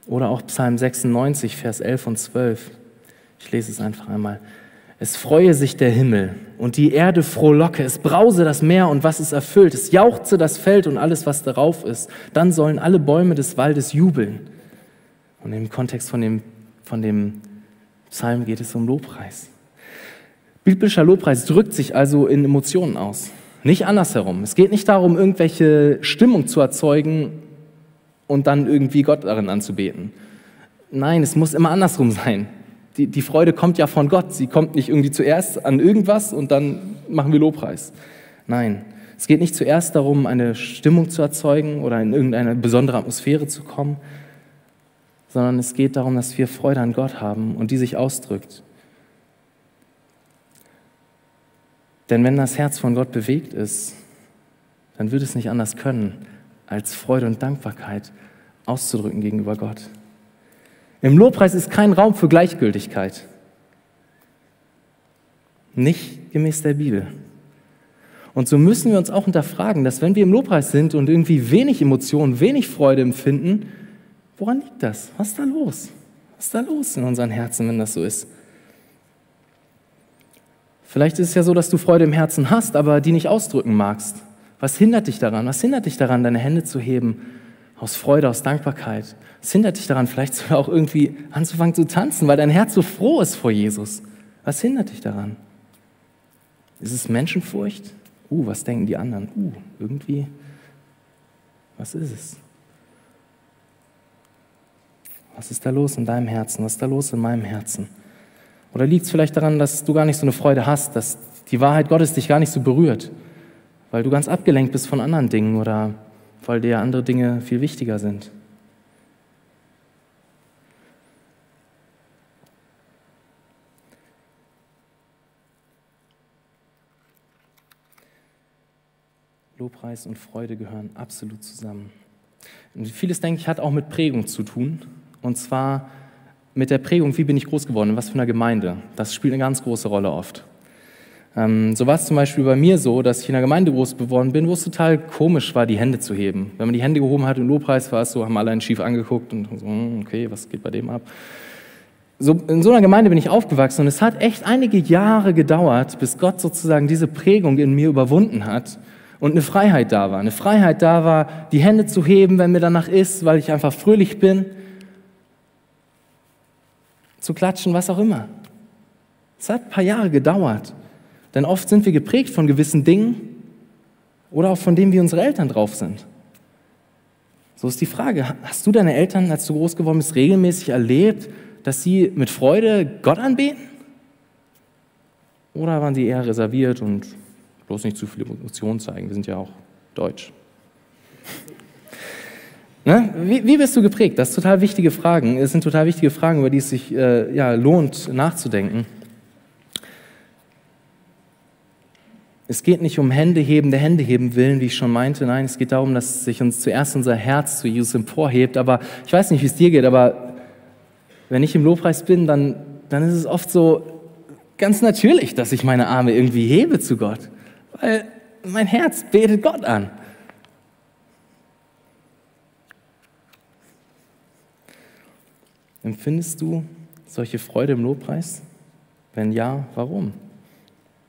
Oder auch Psalm 96, Vers 11 und 12. Ich lese es einfach einmal. Es freue sich der Himmel und die Erde frohlocke, es brause das Meer und was es erfüllt, es jauchze das Feld und alles, was darauf ist. Dann sollen alle Bäume des Waldes jubeln. Und im Kontext von dem, von dem Psalm geht es um Lobpreis. Biblischer Lobpreis drückt sich also in Emotionen aus. Nicht andersherum. Es geht nicht darum, irgendwelche Stimmung zu erzeugen und dann irgendwie Gott darin anzubeten. Nein, es muss immer andersrum sein. Die, die Freude kommt ja von Gott. Sie kommt nicht irgendwie zuerst an irgendwas und dann machen wir Lobpreis. Nein, es geht nicht zuerst darum, eine Stimmung zu erzeugen oder in irgendeine besondere Atmosphäre zu kommen, sondern es geht darum, dass wir Freude an Gott haben und die sich ausdrückt. Denn wenn das Herz von Gott bewegt ist, dann wird es nicht anders können, als Freude und Dankbarkeit auszudrücken gegenüber Gott. Im Lobpreis ist kein Raum für Gleichgültigkeit. Nicht gemäß der Bibel. Und so müssen wir uns auch hinterfragen, dass wenn wir im Lobpreis sind und irgendwie wenig Emotionen, wenig Freude empfinden, Woran liegt das? Was ist da los? Was ist da los in unseren Herzen, wenn das so ist? Vielleicht ist es ja so, dass du Freude im Herzen hast, aber die nicht ausdrücken magst. Was hindert dich daran? Was hindert dich daran, deine Hände zu heben aus Freude, aus Dankbarkeit? Was hindert dich daran, vielleicht sogar auch irgendwie anzufangen zu tanzen, weil dein Herz so froh ist vor Jesus? Was hindert dich daran? Ist es Menschenfurcht? Uh, was denken die anderen? Uh, irgendwie, was ist es? Was ist da los in deinem Herzen? Was ist da los in meinem Herzen? Oder liegt es vielleicht daran, dass du gar nicht so eine Freude hast, dass die Wahrheit Gottes dich gar nicht so berührt, weil du ganz abgelenkt bist von anderen Dingen oder weil dir andere Dinge viel wichtiger sind? Lobpreis und Freude gehören absolut zusammen. Und vieles, denke ich, hat auch mit Prägung zu tun. Und zwar mit der Prägung, wie bin ich groß geworden, in was für einer Gemeinde. Das spielt eine ganz große Rolle oft. Ähm, so war es zum Beispiel bei mir so, dass ich in einer Gemeinde groß geworden bin, wo es total komisch war, die Hände zu heben. Wenn man die Hände gehoben hat im Lobpreis, war es so, haben alle einen schief angeguckt und so, hm, okay, was geht bei dem ab? So, in so einer Gemeinde bin ich aufgewachsen und es hat echt einige Jahre gedauert, bis Gott sozusagen diese Prägung in mir überwunden hat und eine Freiheit da war. Eine Freiheit da war, die Hände zu heben, wenn mir danach ist, weil ich einfach fröhlich bin, zu klatschen, was auch immer. Es hat ein paar Jahre gedauert. Denn oft sind wir geprägt von gewissen Dingen oder auch von dem, wie unsere Eltern drauf sind. So ist die Frage, hast du deine Eltern, als du groß geworden bist, regelmäßig erlebt, dass sie mit Freude Gott anbeten? Oder waren sie eher reserviert und bloß nicht zu viel Emotionen zeigen? Wir sind ja auch deutsch. Ne? Wie, wie, bist du geprägt? Das sind total wichtige Fragen. Es sind total wichtige Fragen, über die es sich äh, ja, lohnt nachzudenken. Es geht nicht um Händeheben der Händeheben willen, wie ich schon meinte. Nein, es geht darum, dass sich uns zuerst unser Herz zu Jesus emporhebt. Aber ich weiß nicht, wie es dir geht, aber wenn ich im Lobpreis bin, dann, dann ist es oft so ganz natürlich, dass ich meine Arme irgendwie hebe zu Gott. Weil mein Herz betet Gott an. Empfindest du solche Freude im Lobpreis? Wenn ja, warum?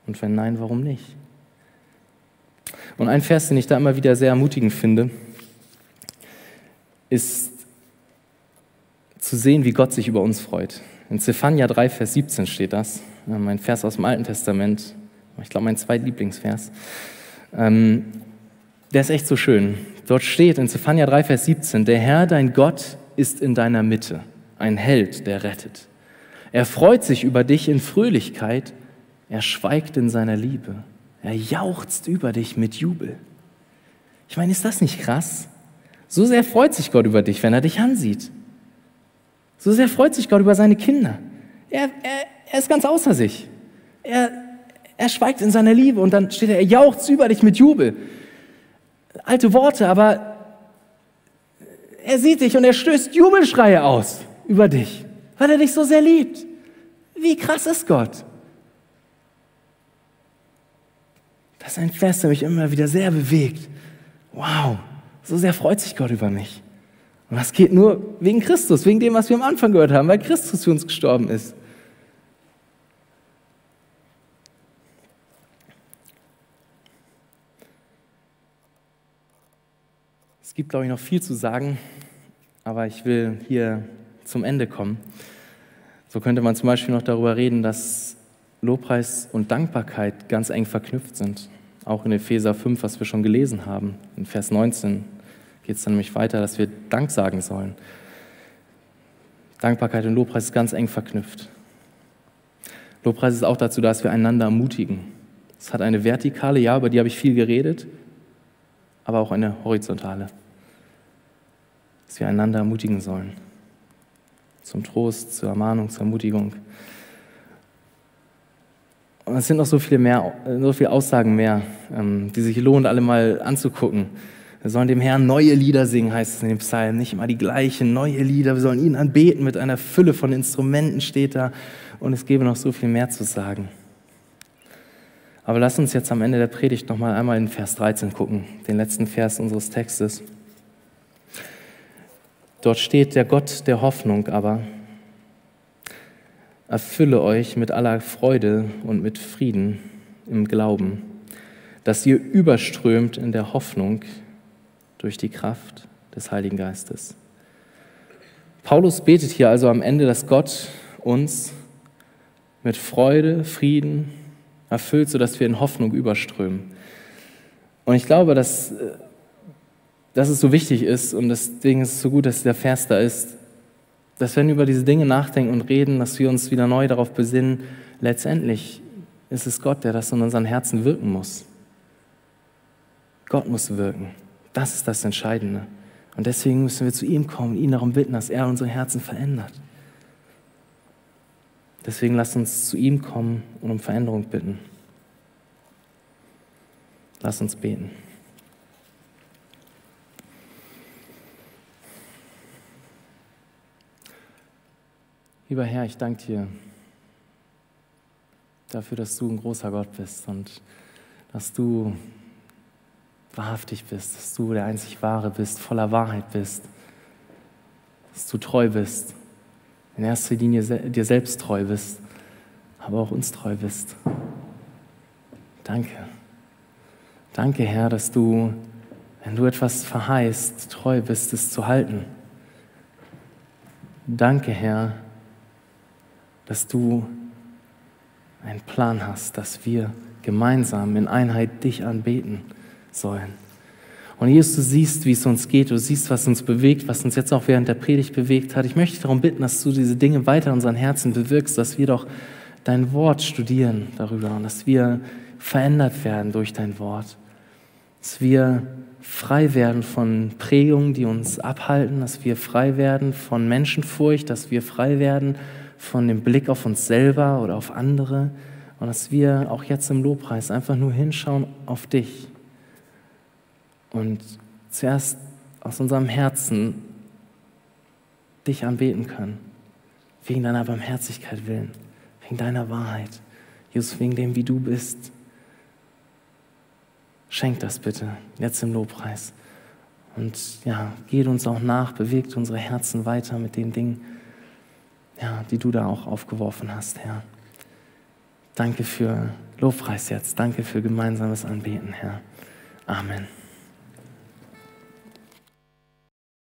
Und wenn nein, warum nicht? Und ein Vers, den ich da immer wieder sehr ermutigend finde, ist zu sehen, wie Gott sich über uns freut. In Zephania 3, Vers 17 steht das, mein Vers aus dem Alten Testament, ich glaube mein zweitlieblingsvers. Ähm, der ist echt so schön. Dort steht in Zephania 3, Vers 17, der Herr, dein Gott, ist in deiner Mitte, ein Held, der rettet. Er freut sich über dich in Fröhlichkeit, er schweigt in seiner Liebe. Er jauchzt über dich mit Jubel. Ich meine, ist das nicht krass? So sehr freut sich Gott über dich, wenn er dich ansieht. So sehr freut sich Gott über seine Kinder. Er, er, er ist ganz außer sich. Er, er schweigt in seiner Liebe und dann steht er, er jauchzt über dich mit Jubel. Alte Worte, aber er sieht dich und er stößt Jubelschreie aus über dich, weil er dich so sehr liebt. Wie krass ist Gott? Das ist ein Vers, der mich immer wieder sehr bewegt. Wow, so sehr freut sich Gott über mich. Und das geht nur wegen Christus, wegen dem, was wir am Anfang gehört haben, weil Christus für uns gestorben ist. Es gibt, glaube ich, noch viel zu sagen, aber ich will hier zum Ende kommen. So könnte man zum Beispiel noch darüber reden, dass Lobpreis und Dankbarkeit ganz eng verknüpft sind. Auch in Epheser 5, was wir schon gelesen haben. In Vers 19 geht es dann nämlich weiter, dass wir Dank sagen sollen. Dankbarkeit und Lobpreis ist ganz eng verknüpft. Lobpreis ist auch dazu da, dass wir einander ermutigen. Es hat eine vertikale, ja, über die habe ich viel geredet, aber auch eine horizontale. Dass wir einander ermutigen sollen. Zum Trost, zur Ermahnung, zur Ermutigung. Und es sind noch so viele mehr, so viele Aussagen mehr, ähm, die sich lohnt, alle mal anzugucken. Wir sollen dem Herrn neue Lieder singen, heißt es in dem Psalm. Nicht immer die gleichen, neue Lieder. Wir sollen ihn anbeten mit einer Fülle von Instrumenten, steht da. Und es gäbe noch so viel mehr zu sagen. Aber lass uns jetzt am Ende der Predigt noch mal einmal in Vers 13 gucken, den letzten Vers unseres Textes. Dort steht der Gott der Hoffnung aber, erfülle euch mit aller Freude und mit Frieden im Glauben, dass ihr überströmt in der Hoffnung durch die Kraft des Heiligen Geistes. Paulus betet hier also am Ende, dass Gott uns mit Freude, Frieden erfüllt, sodass wir in Hoffnung überströmen. Und ich glaube, dass, dass es so wichtig ist und deswegen ist es so gut, dass der Vers da ist, dass wenn wir über diese Dinge nachdenken und reden, dass wir uns wieder neu darauf besinnen, letztendlich ist es Gott, der das in unseren Herzen wirken muss. Gott muss wirken. Das ist das Entscheidende. Und deswegen müssen wir zu ihm kommen, ihn darum bitten, dass er unsere Herzen verändert. Deswegen lasst uns zu ihm kommen und um Veränderung bitten. Lass uns beten. Lieber Herr, ich danke dir, dafür, dass du ein großer Gott bist und dass du wahrhaftig bist, dass du der einzig Wahre bist, voller Wahrheit bist, dass du treu bist, in erster Linie dir selbst treu bist, aber auch uns treu bist. Danke. Danke, Herr, dass du, wenn du etwas verheißt, treu bist, es zu halten. Danke, Herr, dass du einen Plan hast, dass wir gemeinsam in Einheit dich anbeten sollen. Und Jesus, du siehst, wie es uns geht, du siehst, was uns bewegt, was uns jetzt auch während der Predigt bewegt hat. Ich möchte darum bitten, dass du diese Dinge weiter in unseren Herzen bewirkst, dass wir doch dein Wort studieren darüber und dass wir verändert werden durch dein Wort. Dass wir frei werden von Prägungen, die uns abhalten, dass wir frei werden von Menschenfurcht, dass wir frei werden von dem Blick auf uns selber oder auf andere und dass wir auch jetzt im Lobpreis einfach nur hinschauen auf dich und zuerst aus unserem Herzen dich anbeten können, wegen deiner Barmherzigkeit willen, wegen deiner Wahrheit, Jesus, wegen dem, wie du bist. Schenk das bitte jetzt im Lobpreis. Und ja, geht uns auch nach, bewegt unsere Herzen weiter mit den Dingen, ja, die du da auch aufgeworfen hast, Herr. Danke für Lobpreis jetzt. Danke für gemeinsames Anbeten, Herr. Amen.